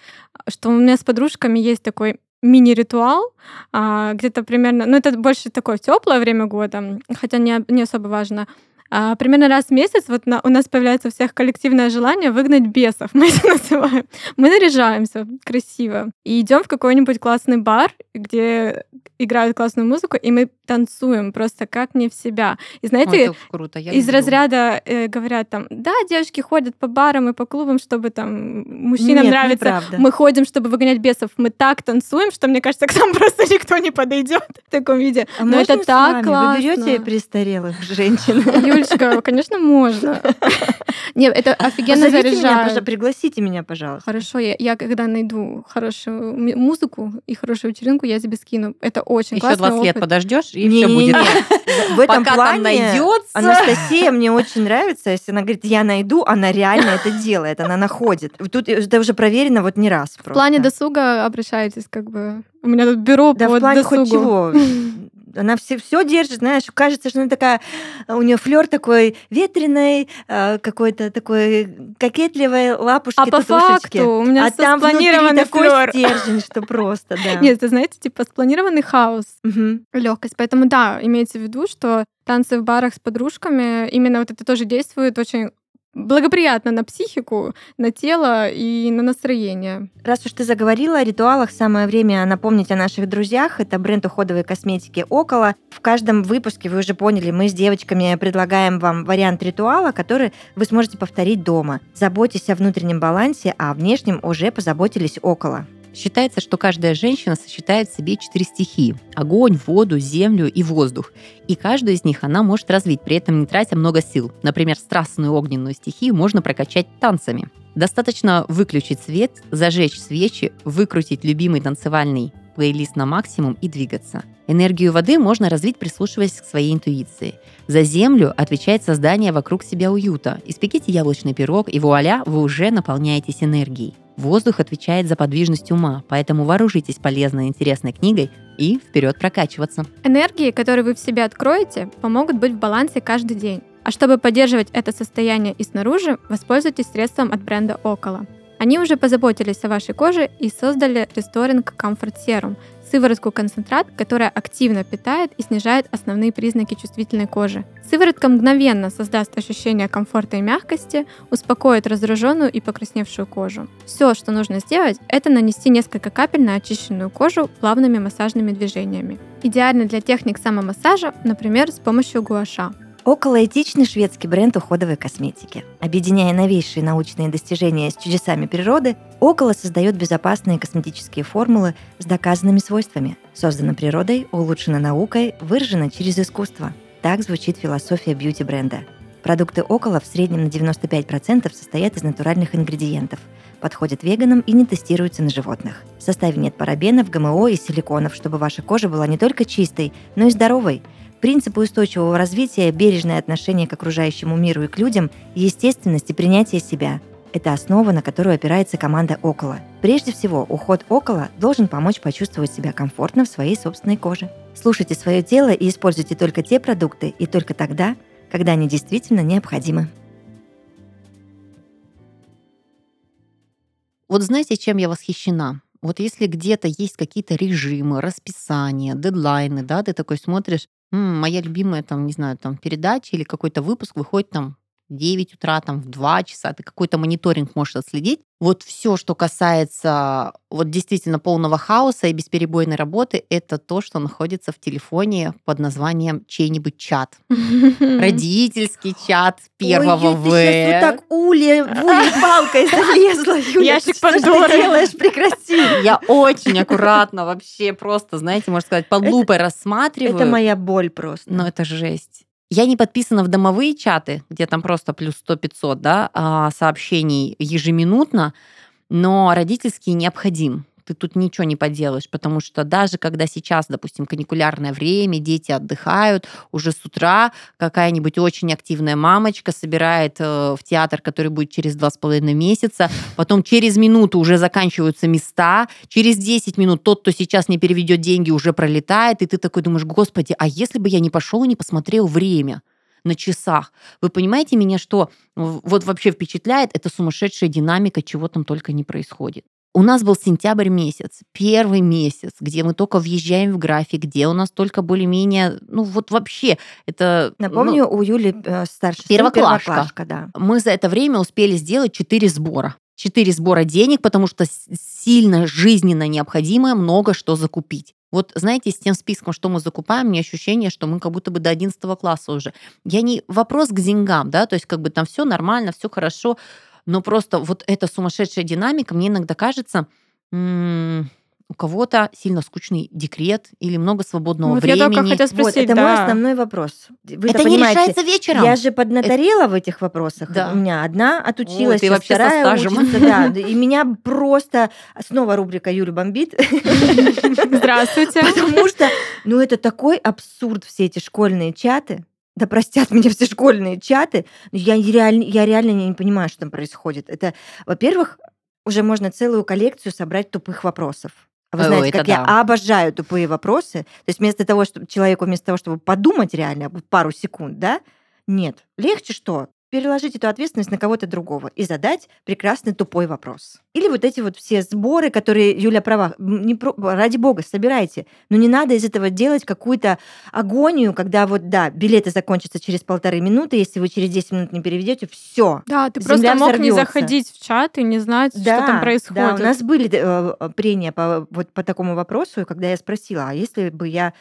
Speaker 2: что у меня с подружками есть такой мини-ритуал, а, где-то примерно, ну это больше такое теплое время года, хотя не, не особо важно. А, примерно раз в месяц вот на, у нас появляется у всех коллективное желание выгнать бесов, [laughs] мы это называем. Мы наряжаемся красиво и идем в какой-нибудь классный бар, где играют классную музыку, и мы танцуем просто как не в себя. И знаете,
Speaker 3: Ой, круто. Я
Speaker 2: из люблю. разряда э, говорят там, да, девушки ходят по барам и по клубам, чтобы там мужчинам
Speaker 1: Нет,
Speaker 2: нравится.
Speaker 1: Неправда.
Speaker 2: Мы ходим, чтобы выгонять бесов. Мы так танцуем, что мне кажется, к нам [laughs] просто никто не подойдет в таком виде.
Speaker 1: А
Speaker 2: Но это так классно.
Speaker 1: Вы берете престарелых женщин? [laughs]
Speaker 2: Юлечка, конечно, можно. [laughs] Нет, это офигенно заряжает.
Speaker 1: Меня, пригласите меня, пожалуйста.
Speaker 2: Хорошо, я, я когда найду хорошую музыку и хорошую вечеринку, я тебе скину. Это очень
Speaker 3: Еще
Speaker 2: классно.
Speaker 3: 20 лет подождешь, и все будет. [laughs]
Speaker 1: В этом
Speaker 3: Пока
Speaker 1: плане
Speaker 3: найдется.
Speaker 1: Анастасия мне очень нравится, если она говорит, я найду, она реально это делает, она находит. Тут это уже проверено вот не раз.
Speaker 2: В плане досуга обращайтесь, как бы. У меня тут бюро
Speaker 1: да,
Speaker 2: по
Speaker 1: в плане
Speaker 2: досугу.
Speaker 1: хоть чего. [laughs] Она все, все держит, знаешь, кажется, что она такая, у нее флер такой ветреный, э, какой-то такой кокетливой лапушки,
Speaker 2: А по факту у меня
Speaker 1: а там
Speaker 2: спланированный
Speaker 1: такой
Speaker 2: флер.
Speaker 1: стержень, что просто, да.
Speaker 2: Нет, это, знаете, типа спланированный хаос,
Speaker 1: Мгм.
Speaker 2: легкость. Поэтому да, имейте в виду, что танцы в барах с подружками, именно вот это тоже действует очень благоприятно на психику, на тело и на настроение.
Speaker 1: Раз уж ты заговорила о ритуалах, самое время напомнить о наших друзьях. Это бренд уходовой косметики «Около». В каждом выпуске, вы уже поняли, мы с девочками предлагаем вам вариант ритуала, который вы сможете повторить дома. Заботьтесь о внутреннем балансе, а о внешнем уже позаботились «Около».
Speaker 3: Считается, что каждая женщина сочетает в себе четыре стихии – огонь, воду, землю и воздух. И каждую из них она может развить, при этом не тратя много сил. Например, страстную огненную стихию можно прокачать танцами. Достаточно выключить свет, зажечь свечи, выкрутить любимый танцевальный плейлист на максимум и двигаться. Энергию воды можно развить, прислушиваясь к своей интуиции. За землю отвечает создание вокруг себя уюта. Испеките яблочный пирог, и вуаля, вы уже наполняетесь энергией. Воздух отвечает за подвижность ума, поэтому вооружитесь полезной и интересной книгой и вперед прокачиваться.
Speaker 2: Энергии, которые вы в себе откроете, помогут быть в балансе каждый день. А чтобы поддерживать это состояние и снаружи, воспользуйтесь средством от бренда Около. Они уже позаботились о вашей коже и создали Restoring Comfort Serum – сыворотку-концентрат, которая активно питает и снижает основные признаки чувствительной кожи. Сыворотка мгновенно создаст ощущение комфорта и мягкости, успокоит раздраженную и покрасневшую кожу. Все, что нужно сделать, это нанести несколько капель на очищенную кожу плавными массажными движениями. Идеально для техник самомассажа, например, с помощью гуаша.
Speaker 1: Околоэтичный шведский бренд уходовой косметики. Объединяя новейшие научные достижения с чудесами природы, Около создает безопасные косметические формулы с доказанными свойствами. Создана природой, улучшена наукой, выражена через искусство. Так звучит философия бьюти-бренда. Продукты Около в среднем на 95% состоят из натуральных ингредиентов. подходит веганам и не тестируется на животных. В составе нет парабенов, ГМО и силиконов, чтобы ваша кожа была не только чистой, но и здоровой. Принципы устойчивого развития, бережное отношение к окружающему миру и к людям, естественность и принятие себя – это основа, на которую опирается команда «Около». Прежде всего, уход «Около» должен помочь почувствовать себя комфортно в своей собственной коже. Слушайте свое тело и используйте только те продукты и только тогда, когда они действительно необходимы.
Speaker 3: Вот знаете, чем я восхищена? Вот если где-то есть какие-то режимы, расписания, дедлайны, да, ты такой смотришь, Моя любимая, там, не знаю, там, передача или какой-то выпуск выходит там 9 утра, там, в 2 часа, ты какой-то мониторинг можешь отследить. Вот все, что касается вот действительно полного хаоса и бесперебойной работы, это то, что находится в телефоне под названием чей-нибудь чат. [laughs] Родительский чат первого
Speaker 1: Ой,
Speaker 3: В.
Speaker 1: ты сейчас вот так ули, ули [laughs] палкой залезла, Юля.
Speaker 2: Ящик
Speaker 1: что
Speaker 2: Пандоры.
Speaker 1: делаешь? Прекрати. [laughs]
Speaker 3: Я очень аккуратно вообще просто, знаете, можно сказать, под лупой рассматриваю.
Speaker 1: Это моя боль просто.
Speaker 3: Но это жесть. Я не подписана в домовые чаты, где там просто плюс 100-500 да, а, сообщений ежеминутно, но родительский необходим. Ты тут ничего не поделаешь, потому что даже когда сейчас, допустим, каникулярное время, дети отдыхают, уже с утра какая-нибудь очень активная мамочка собирает э, в театр, который будет через два с половиной месяца, потом через минуту уже заканчиваются места, через 10 минут тот, кто сейчас не переведет деньги, уже пролетает, и ты такой думаешь, господи, а если бы я не пошел и не посмотрел время? на часах. Вы понимаете меня, что вот вообще впечатляет, это сумасшедшая динамика, чего там только не происходит. У нас был сентябрь месяц, первый месяц, где мы только въезжаем в график, где у нас только более-менее, ну вот вообще, это... ну,
Speaker 1: Напомню, у Юли э, старший
Speaker 3: Первоклашка.
Speaker 1: первоклашка, да.
Speaker 3: мы за это время успели сделать 4 сбора. 4 сбора денег, потому что сильно жизненно необходимо много что закупить. Вот знаете, с тем списком, что мы закупаем, мне ощущение, что мы как будто бы до 11 класса уже. Я не вопрос к деньгам, да, то есть как бы там все нормально, все хорошо, но просто вот эта сумасшедшая динамика, мне иногда кажется, м, у кого-то сильно скучный декрет или много свободного
Speaker 2: Вот я
Speaker 3: времени.
Speaker 2: только хотела
Speaker 1: Вот,
Speaker 2: спросить,
Speaker 1: это мой
Speaker 2: да.
Speaker 1: основной вопрос. Вы
Speaker 3: это не
Speaker 1: понимаете,
Speaker 3: решается вечером.
Speaker 1: Я же поднаторела в этих вопросах.
Speaker 3: Да.
Speaker 1: У меня одна отучилась,
Speaker 3: ты вообще со
Speaker 1: вторая
Speaker 3: стажем.
Speaker 1: учится. Да, и [laughs] меня просто... Снова рубрика Юля бомбит.
Speaker 2: Здравствуйте. [laughs]
Speaker 1: Потому что, ну, это такой абсурд, все эти школьные чаты. Да простят меня все школьные чаты. но Я реально, я реально не понимаю, что там происходит. Это, во-первых, уже можно целую коллекцию собрать тупых вопросов. А Вы
Speaker 3: Ой,
Speaker 1: знаете,
Speaker 3: это
Speaker 1: как я
Speaker 3: да.
Speaker 1: обожаю тупые вопросы. То есть вместо того, чтобы человеку вместо того, чтобы подумать реально пару секунд, да, нет. Легче что? Переложить эту ответственность на кого-то другого и задать прекрасный тупой вопрос. Или вот эти вот все сборы, которые Юля права, не про- ради бога, собирайте. Но не надо из этого делать какую-то агонию, когда вот, да, билеты закончатся через полторы минуты, если вы через 10 минут не переведете, все.
Speaker 2: Да, ты просто мог не
Speaker 1: взорвётся.
Speaker 2: заходить в чат и не знать, что там происходит.
Speaker 1: Да, у нас были э, прения по, вот по такому вопросу, когда я спросила, а если бы я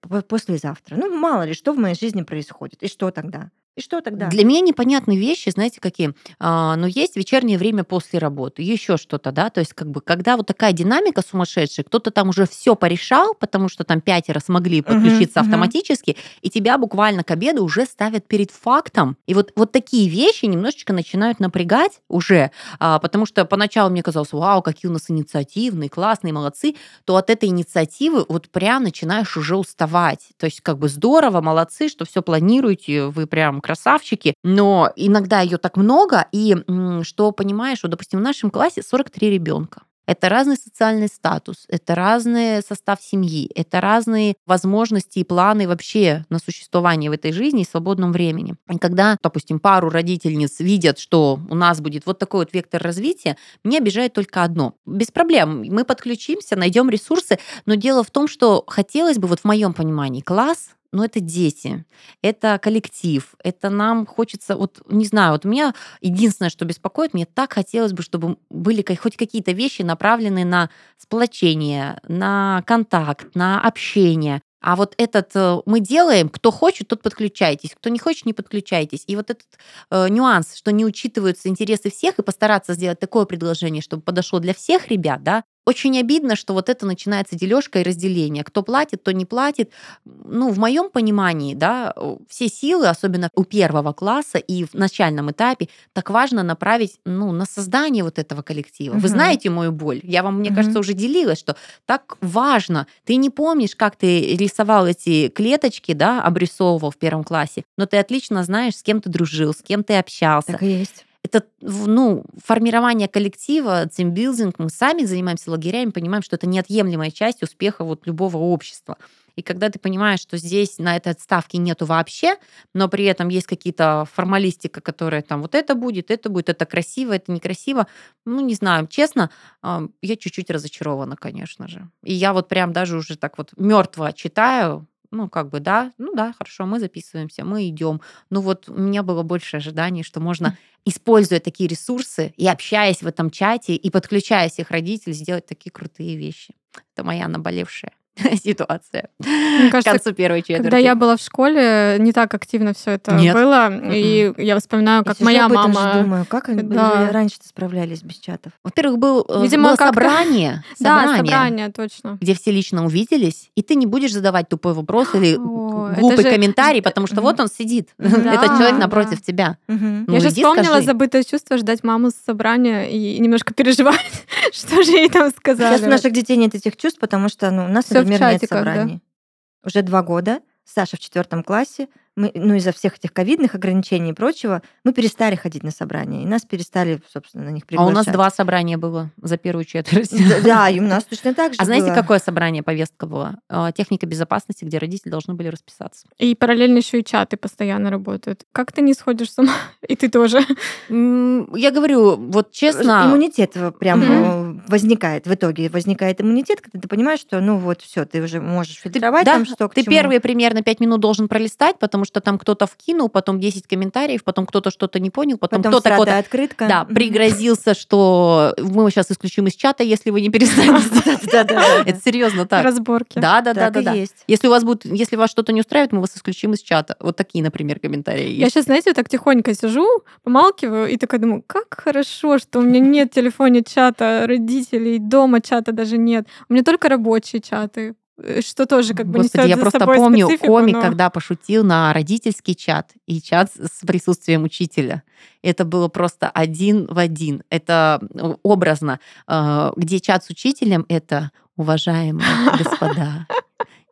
Speaker 1: по- послезавтра, ну, мало ли, что в моей жизни происходит, и что тогда? И что тогда?
Speaker 3: Для меня непонятные вещи, знаете, какие? А, но есть вечернее время после работы, еще что-то, да, то есть как бы когда вот такая динамика сумасшедшая, кто-то там уже все порешал, потому что там пятеро смогли подключиться
Speaker 1: мгм.
Speaker 3: автоматически, и тебя буквально к обеду уже ставят перед фактом. И вот, вот такие вещи немножечко начинают напрягать уже, а, потому что поначалу мне казалось, вау, какие у нас инициативные, классные, молодцы, то от этой инициативы вот прям начинаешь уже уставать. То есть как бы здорово, молодцы, что все планируете, вы прям красавчики, но иногда ее так много, и что понимаешь, вот, допустим, в нашем классе 43 ребенка. Это разный социальный статус, это разный состав семьи, это разные возможности и планы вообще на существование в этой жизни и свободном времени. И когда, допустим, пару родительниц видят, что у нас будет вот такой вот вектор развития, меня обижает только одно. Без проблем, мы подключимся, найдем ресурсы, но дело в том, что хотелось бы, вот в моем понимании, класс но это дети, это коллектив, это нам хочется, вот не знаю, вот у меня единственное, что беспокоит, мне так хотелось бы, чтобы были хоть какие-то вещи направленные на сплочение, на контакт, на общение. А вот этот э, мы делаем, кто хочет, тот подключайтесь, кто не хочет, не подключайтесь. И вот этот э, нюанс, что не учитываются интересы всех, и постараться сделать такое предложение, чтобы подошло для всех ребят, да, очень обидно, что вот это начинается дележка и разделение. Кто платит, кто не платит. Ну, в моем понимании, да, все силы, особенно у первого класса и в начальном этапе, так важно направить ну, на создание вот этого коллектива. Угу. Вы знаете мою боль. Я вам, мне угу. кажется, уже делилась, что так важно. Ты не помнишь, как ты рисовал эти клеточки, да, обрисовывал в первом классе, но ты отлично знаешь, с кем ты дружил, с кем ты общался.
Speaker 1: Так и есть
Speaker 3: это ну, формирование коллектива, тимбилдинг, мы сами занимаемся лагерями, понимаем, что это неотъемлемая часть успеха вот любого общества. И когда ты понимаешь, что здесь на этой отставке нету вообще, но при этом есть какие-то формалистика, которая там вот это будет, это будет, это красиво, это некрасиво, ну, не знаю, честно, я чуть-чуть разочарована, конечно же. И я вот прям даже уже так вот мертво читаю ну, как бы, да, ну да, хорошо, мы записываемся, мы идем. Ну вот у меня было больше ожиданий, что можно, [laughs] используя такие ресурсы и общаясь в этом чате, и подключая всех родителей, сделать такие крутые вещи. Это моя наболевшая [laughs] ситуация Мне кажется, к концу первой четверти.
Speaker 2: Когда я была в школе, не так активно все это Нет. было. Mm-mm. И я вспоминаю, как я моя об этом
Speaker 1: мама... Думаю, как да. раньше-то справлялись без чатов?
Speaker 3: Во-первых, был, э, Видимо, было собрание, [laughs]
Speaker 2: собрание, да, собрание, точно.
Speaker 3: где все лично увиделись, и ты не будешь задавать тупой вопрос или О, глупый же... комментарий, потому что вот он сидит, [laughs] да, этот человек напротив да. тебя.
Speaker 2: Mm-hmm. Ну, я же вспомнила скажи. забытое чувство ждать маму с собрания и немножко переживать, что же ей там сказали.
Speaker 1: Сейчас у наших детей нет этих чувств, потому что ну, у нас, например, нет собраний. Да? Уже два года. Саша в четвертом классе мы, ну, из-за всех этих ковидных ограничений и прочего, мы перестали ходить на собрания, и нас перестали, собственно, на них приглашать.
Speaker 3: А у нас два собрания было за первую четверть.
Speaker 1: Да, и у нас точно так же
Speaker 3: А знаете, какое собрание, повестка была? А, техника безопасности, где родители должны были расписаться.
Speaker 2: И параллельно еще и чаты постоянно работают. Как ты не сходишь с ума? [laughs] И ты тоже.
Speaker 3: Я говорю, вот честно...
Speaker 1: Иммунитет прям возникает в итоге. Возникает иммунитет, когда ты понимаешь, что, ну вот, все, ты уже можешь фильтровать там что
Speaker 3: Ты первые примерно пять минут должен пролистать, потому что там кто-то вкинул, потом 10 комментариев, потом кто-то что-то не понял, потом, потом кто-то
Speaker 1: кто открытка.
Speaker 3: Да, пригрозился, что мы сейчас исключим из чата, если вы не перестанете. [laughs] Это серьезно так.
Speaker 2: Разборки.
Speaker 3: Да, да, да, да. Если у вас будет, если вас что-то не устраивает, мы вас исключим из чата. Вот такие, например, комментарии.
Speaker 2: Я сейчас, знаете, так тихонько сижу, помалкиваю и такая думаю, как хорошо, что у меня нет в телефоне чата родителей, дома чата даже нет. У меня только рабочие чаты. Э, что тоже как бы
Speaker 3: Господи,
Speaker 2: я
Speaker 3: просто помню комик, но... когда пошутил на родительский чат и чат с присутствием учителя. Это было просто один в один. Это э, образно. Э, где чат с учителем, это «Уважаемые [laughs] господа,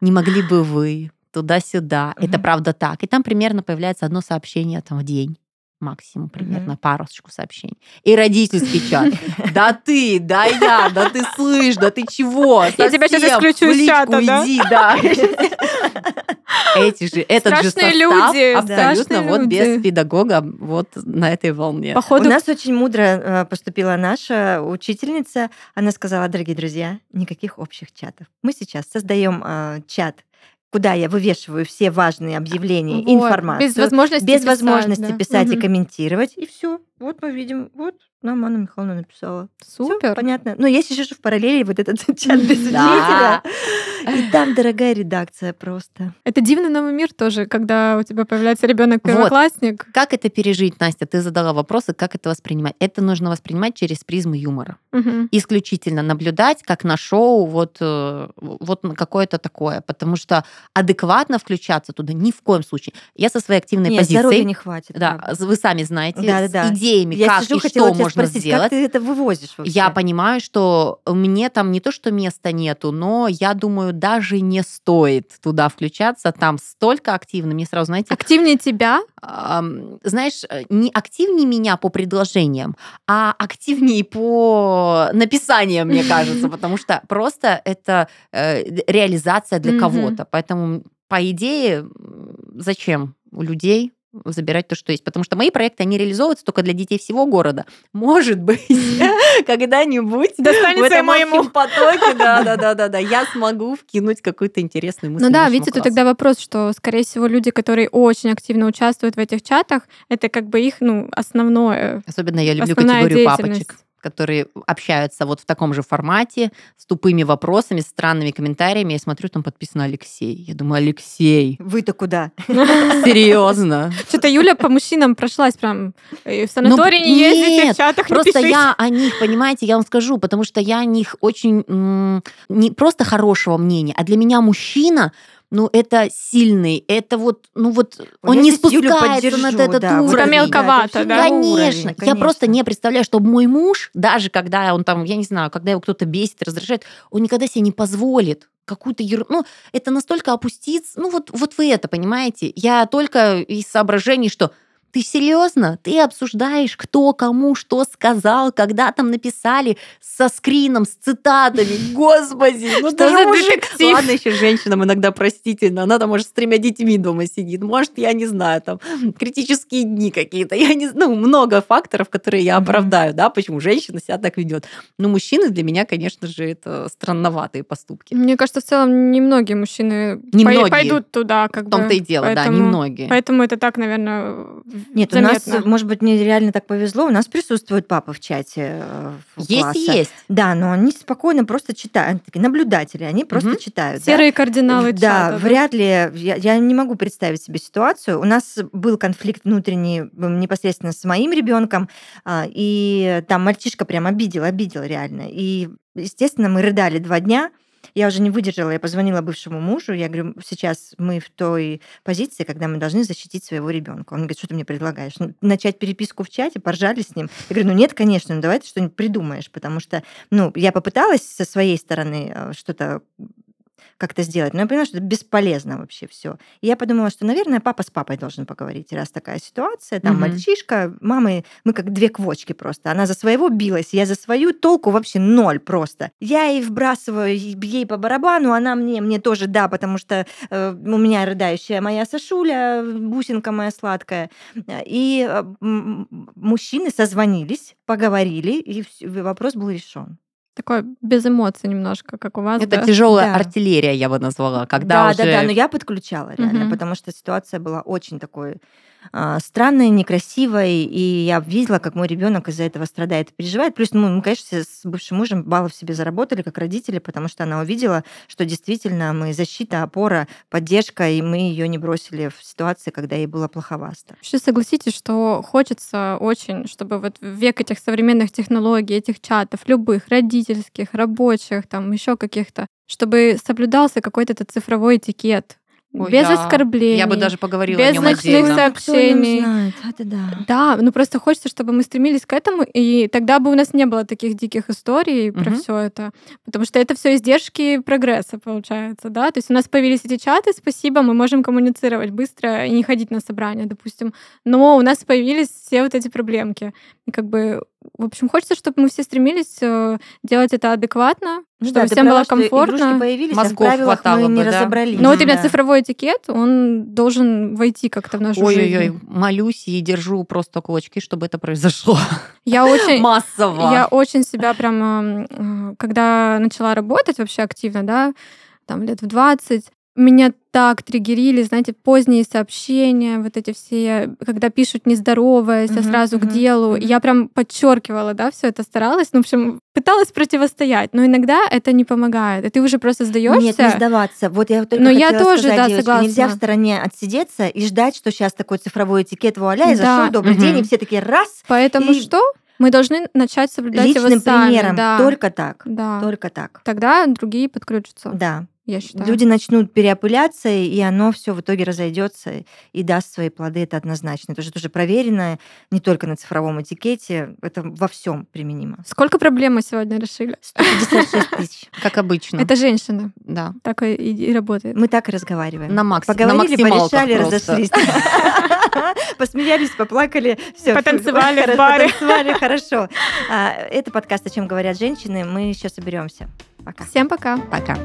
Speaker 3: не могли бы вы туда-сюда?» Это правда так. И там примерно появляется одно сообщение там в день максимум примерно mm-hmm. парочку сообщений. И родительский чат. [laughs] Да ты, да я, да ты слышь, да ты чего?
Speaker 2: Я тебя сейчас исключу из чата, да?
Speaker 3: иди, да. [laughs] Эти же, этот же состав люди, абсолютно вот люди. без педагога вот на этой волне.
Speaker 1: Походу... У нас очень мудро э, поступила наша учительница. Она сказала, дорогие друзья, никаких общих чатов. Мы сейчас создаем э, чат куда я вывешиваю все важные объявления, вот, информацию.
Speaker 2: Без возможности
Speaker 1: без
Speaker 2: писать,
Speaker 1: возможности
Speaker 2: да.
Speaker 1: писать угу. и комментировать. И все. Вот мы видим, вот нам Анна Михайловна написала.
Speaker 2: Супер.
Speaker 1: Всё, понятно. Но я сижу в параллели вот этот [laughs] чат без учителя. И там дорогая редакция просто.
Speaker 2: Это дивный новый мир тоже, когда у тебя появляется ребенок первоклассник.
Speaker 3: Вот. Как это пережить, Настя? Ты задала вопросы, как это воспринимать. Это нужно воспринимать через призму юмора.
Speaker 2: Угу.
Speaker 3: Исключительно наблюдать, как на шоу, вот, э, вот какое-то такое. Потому что адекватно включаться туда ни в коем случае. Я со своей активной
Speaker 1: Нет,
Speaker 3: позицией...
Speaker 1: не хватит.
Speaker 3: Да, правда. вы сами знаете, да, да, с идеями, я как сижу, и что можно
Speaker 1: спросить,
Speaker 3: сделать.
Speaker 1: Как ты это вывозишь вообще?
Speaker 3: Я понимаю, что мне там не то, что места нету, но я думаю, даже не стоит туда включаться. Там столько активно. Мне сразу, знаете...
Speaker 2: Активнее тебя?
Speaker 3: Э, знаешь, не активнее меня по предложениям, а активнее по написаниям, мне кажется, [laughs] потому что просто это э, реализация для кого-то. Поэтому, по идее, зачем у людей забирать то, что есть. Потому что мои проекты, они реализовываются только для детей всего города. [laughs] Может быть, [laughs] когда-нибудь в этом моему потоке, да, да, да, да, да, я смогу вкинуть какую-то интересную мысль.
Speaker 2: Ну да, видите, тут тогда вопрос, что, скорее всего, люди, которые очень активно участвуют в этих чатах, это как бы их, ну, основное.
Speaker 3: Особенно я люблю категорию папочек которые общаются вот в таком же формате, с тупыми вопросами, с странными комментариями. Я смотрю, там подписано Алексей. Я думаю, Алексей,
Speaker 1: Вы-то куда? [laughs]
Speaker 3: серьезно?
Speaker 2: Что-то Юля по мужчинам прошлась прям и в санатории не ездите, в
Speaker 3: Ну, нет,
Speaker 2: чатах
Speaker 3: Просто я о них, понимаете, я вам скажу, потому что я о них очень не просто хорошего мнения, а для меня мужчина, ну, это сильный, это вот, ну вот, он
Speaker 1: я
Speaker 3: не спускается на этот
Speaker 1: да,
Speaker 3: уровень.
Speaker 2: Это мелковато,
Speaker 1: это
Speaker 2: да?
Speaker 1: вообще
Speaker 3: Конечно.
Speaker 1: уровень,
Speaker 3: я просто
Speaker 1: конечно.
Speaker 3: не представляю, чтобы мой муж, даже когда он там, я не знаю, когда его кто-то бесит, раздражает, он никогда себе не позволит какую-то ерунду. Ну, это настолько опуститься. Ну, вот, вот вы это понимаете. Я только из соображений, что ты серьезно? Ты обсуждаешь, кто кому что сказал, когда там написали со скрином, с цитатами. [laughs] Господи, ну
Speaker 2: Что за
Speaker 3: мужик.
Speaker 2: детектив?
Speaker 3: Ладно, еще женщинам иногда простительно. Она там, может, с тремя детьми дома сидит. Может, я не знаю, там [laughs] критические дни какие-то. Я не ну, много факторов, которые я оправдаю, да, почему женщина себя так ведет. Но мужчины для меня, конечно же, это странноватые поступки.
Speaker 2: Мне кажется, в целом немногие мужчины
Speaker 3: Немногие.
Speaker 2: пой- пойдут туда, как
Speaker 3: В том-то и дело, да,
Speaker 2: Поэтому-
Speaker 3: немногие.
Speaker 2: Поэтому это так, наверное,
Speaker 1: Нет, у
Speaker 2: заметно.
Speaker 1: нас, может быть, мне реально так повезло, у нас присутствует папа в чате э,
Speaker 3: Есть
Speaker 1: класса.
Speaker 3: и есть.
Speaker 1: Да, но они спокойно просто читают, они такие наблюдатели, они просто
Speaker 3: Мгм.
Speaker 1: читают. да.
Speaker 2: Серые кардиналы
Speaker 1: Да,
Speaker 2: чата, да.
Speaker 1: вряд ли. Я, я не могу представить себе ситуацию. У нас был конфликт внутренний непосредственно с моим ребенком, а, и там мальчишка прям обидел, обидел реально. И, естественно, мы рыдали два дня. Я уже не выдержала, я позвонила бывшему мужу, я говорю, сейчас мы в той позиции, когда мы должны защитить своего ребенка. Он говорит, что ты мне предлагаешь? Ну, начать переписку в чате, поржали с ним. Я говорю, ну нет, конечно, ну давай ты что-нибудь придумаешь, потому что, ну, я попыталась со своей стороны э, что-то как-то сделать. Но я поняла, что это бесполезно вообще все. И я подумала, что, наверное, папа с папой должен поговорить, раз такая ситуация. Там
Speaker 3: Мгм.
Speaker 1: мальчишка, мамы, мы как две квочки просто. Она за своего билась, я за свою толку вообще ноль просто. Я ей вбрасываю ей по барабану, она мне, мне тоже да, потому что э, у меня рыдающая моя Сашуля, бусинка моя сладкая. И э, мужчины созвонились, поговорили, и вопрос был решен.
Speaker 2: Такое без эмоций немножко, как у вас,
Speaker 3: Это
Speaker 2: да?
Speaker 3: тяжелая
Speaker 1: Да.
Speaker 3: артиллерия, я бы назвала, когда
Speaker 1: да,
Speaker 3: уже...
Speaker 1: да, да, но я подключала реально,
Speaker 2: Мгм.
Speaker 1: потому что ситуация была очень такой а, странной, некрасивой, и я видела, как мой ребенок из-за этого страдает и переживает. Плюс, ну, мы, конечно, с бывшим мужем баллов себе заработали как родители, потому что она увидела, что действительно мы защита, опора, поддержка, и мы ее не бросили в ситуации, когда ей было плоховасто.
Speaker 2: Вообще согласитесь, что хочется очень, чтобы вот в век этих современных технологий, этих чатов, любых, родительских, рабочих, там еще каких-то, чтобы соблюдался какой-то этот цифровой этикет.
Speaker 3: Ой,
Speaker 2: без
Speaker 3: я-
Speaker 2: оскорблений.
Speaker 3: Я бы даже поговорила
Speaker 2: без
Speaker 3: о нем
Speaker 2: ночных
Speaker 3: отдельно.
Speaker 2: сообщений.
Speaker 1: Кто знает? Это да.
Speaker 2: Да, ну просто хочется, чтобы мы стремились к этому, и тогда бы у нас не было таких диких историй про
Speaker 3: Мгм.
Speaker 2: все это. Потому что это все издержки прогресса, получается, да. То есть у нас появились эти чаты, спасибо, мы можем коммуницировать быстро и не ходить на собрания, допустим. Но у нас появились все вот эти проблемки. И как бы, в общем, хочется, чтобы мы все стремились э, делать это адекватно,
Speaker 1: Ну
Speaker 2: чтобы
Speaker 1: да,
Speaker 2: всем было
Speaker 1: что игрушки появились, а в
Speaker 3: Мозгов
Speaker 1: правилах
Speaker 3: хватало
Speaker 1: мы не
Speaker 3: бы, да.
Speaker 1: разобрались.
Speaker 2: Но вот именно
Speaker 1: Да.
Speaker 2: цифровой этикет, он должен войти как-то в нашу
Speaker 3: Ой-ой-ой,
Speaker 2: жизнь.
Speaker 3: молюсь и держу просто кулачки, чтобы это произошло
Speaker 2: Я очень,
Speaker 3: массово.
Speaker 2: Я очень себя прям, э, когда начала работать вообще активно, да, там лет в 20, меня так триггерили, знаете, поздние сообщения, вот эти все, когда пишут не здороваясь, а
Speaker 1: Мгм,
Speaker 2: сразу к
Speaker 1: мгм,
Speaker 2: делу.
Speaker 1: мгм.
Speaker 2: Я прям подчеркивала, да, все это старалась, ну, в общем, пыталась противостоять, но иногда это не помогает, и ты уже просто сдаешься.
Speaker 1: Нет, не сдаваться. Вот я только
Speaker 2: Но я тоже,
Speaker 1: сказать,
Speaker 2: да,
Speaker 1: девочки,
Speaker 2: согласна.
Speaker 1: нельзя в стороне отсидеться и ждать, что сейчас такой цифровой этикет вуаля, и
Speaker 2: Да.
Speaker 1: зашел добрый
Speaker 3: Мгм.
Speaker 1: день, и все такие раз,
Speaker 2: Поэтому
Speaker 1: И-
Speaker 2: что? Мы должны начать соблюдать его
Speaker 1: личным
Speaker 2: сами.
Speaker 1: примером.
Speaker 2: да.
Speaker 1: Только так.
Speaker 2: Да.
Speaker 1: Только так.
Speaker 2: Тогда другие подключатся,
Speaker 1: Да.
Speaker 2: Я считаю.
Speaker 1: Люди начнут переопыляться, и оно все в итоге разойдется и даст свои плоды. Это однозначно. Это же тоже проверено не только на цифровом этикете, это во всем применимо.
Speaker 2: Сколько проблем мы сегодня решили?
Speaker 1: 156 [laughs] тысяч.
Speaker 3: Как обычно.
Speaker 2: Это женщина.
Speaker 3: Да.
Speaker 2: Так и, и работает.
Speaker 1: Мы так и разговариваем.
Speaker 3: На макс- на
Speaker 1: Поговорили,
Speaker 3: максималках
Speaker 1: порешали, разошлись. [laughs] Посмеялись, поплакали, все.
Speaker 2: Потанцевали в баре.
Speaker 1: Потанцевали, хорошо. А, Это подкаст «О чем говорят женщины». Мы еще соберемся. Пока.
Speaker 2: Всем пока.
Speaker 3: Пока.